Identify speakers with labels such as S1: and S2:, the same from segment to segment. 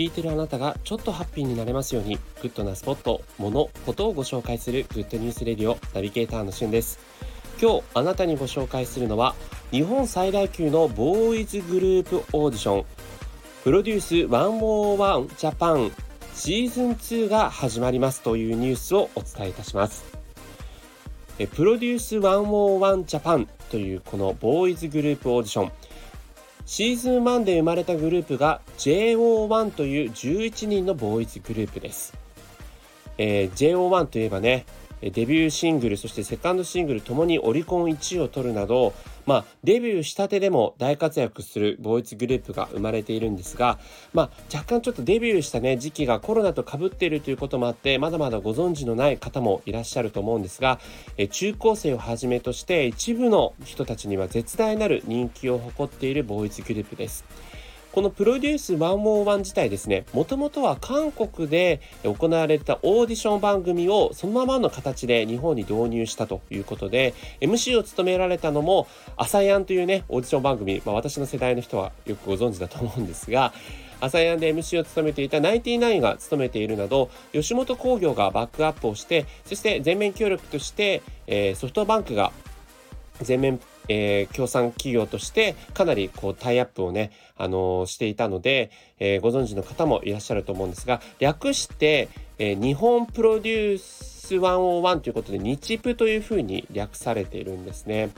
S1: 聞いてるあなたがちょっとハッピーになれますようにグッドなスポット、もの、ことをご紹介する Good News Radio ナビゲーターのしゅんです。今日あなたにご紹介するのは日本最大級のボーイズグループオーディション。プロデュース101ジャパンシーズン2が始まりますというニュースをお伝えいたします。プロデュース101ジャパンというこのボーイズグループオーディション。シーズン1で生まれたグループが JO1 という11人のボーイズグループです。えー、JO1 といえばね、デビューシングルそしてセカンドシングルともにオリコン1位を取るなど、まあ、デビューしたてでも大活躍するボーイズグループが生まれているんですが、まあ、若干ちょっとデビューしたね時期がコロナとかぶっているということもあってまだまだご存知のない方もいらっしゃると思うんですが中高生をはじめとして一部の人たちには絶大なる人気を誇っているボーイズグループです。このプロデュース101自体ですね、もともとは韓国で行われたオーディション番組をそのままの形で日本に導入したということで、MC を務められたのも、アサヤンというね、オーディション番組、まあ、私の世代の人はよくご存知だと思うんですが、アサヤンで MC を務めていたナインティナインが務めているなど、吉本興業がバックアップをして、そして全面協力として、えー、ソフトバンクが全面えー、協賛企業としてかなりこうタイアップをね、あのー、していたので、えー、ご存知の方もいらっしゃると思うんですが略して、え日本プロデュース101ということで日プというふうに略されているんですね。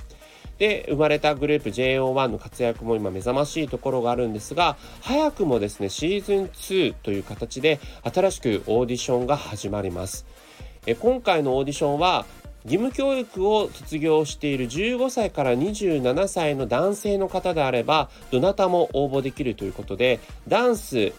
S1: で生まれたグループ JO1 の活躍も今目覚ましいところがあるんですが早くもですねシーズン2という形で新しくオーディションが始まります。え今回のオーディションは義務教育を卒業している15歳から27歳の男性の方であればどなたも応募できるということでダンス、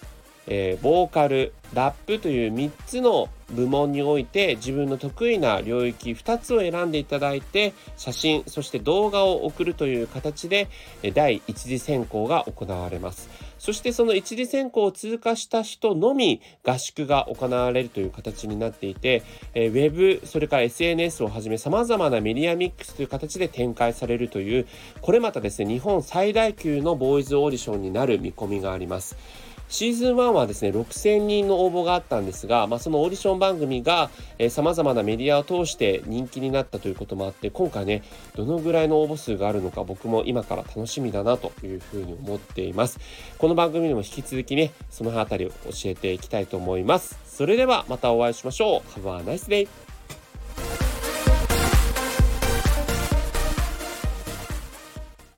S1: えー、ボーカルラップという3つの部門において自分の得意な領域2つを選んでいただいて写真そして動画を送るという形で第一次選考が行われます。そしてその一次選考を通過した人のみ合宿が行われるという形になっていてウェブそれから SNS をはじめさまざまなメディアミックスという形で展開されるというこれまたですね日本最大級のボーイズオーディションになる見込みがあります。シーズン1はですね、6000人の応募があったんですが、まあ、そのオーディション番組が、えー、様々なメディアを通して人気になったということもあって、今回ね、どのぐらいの応募数があるのか僕も今から楽しみだなというふうに思っています。この番組でも引き続きね、その辺りを教えていきたいと思います。それではまたお会いしましょう。Have a nice day!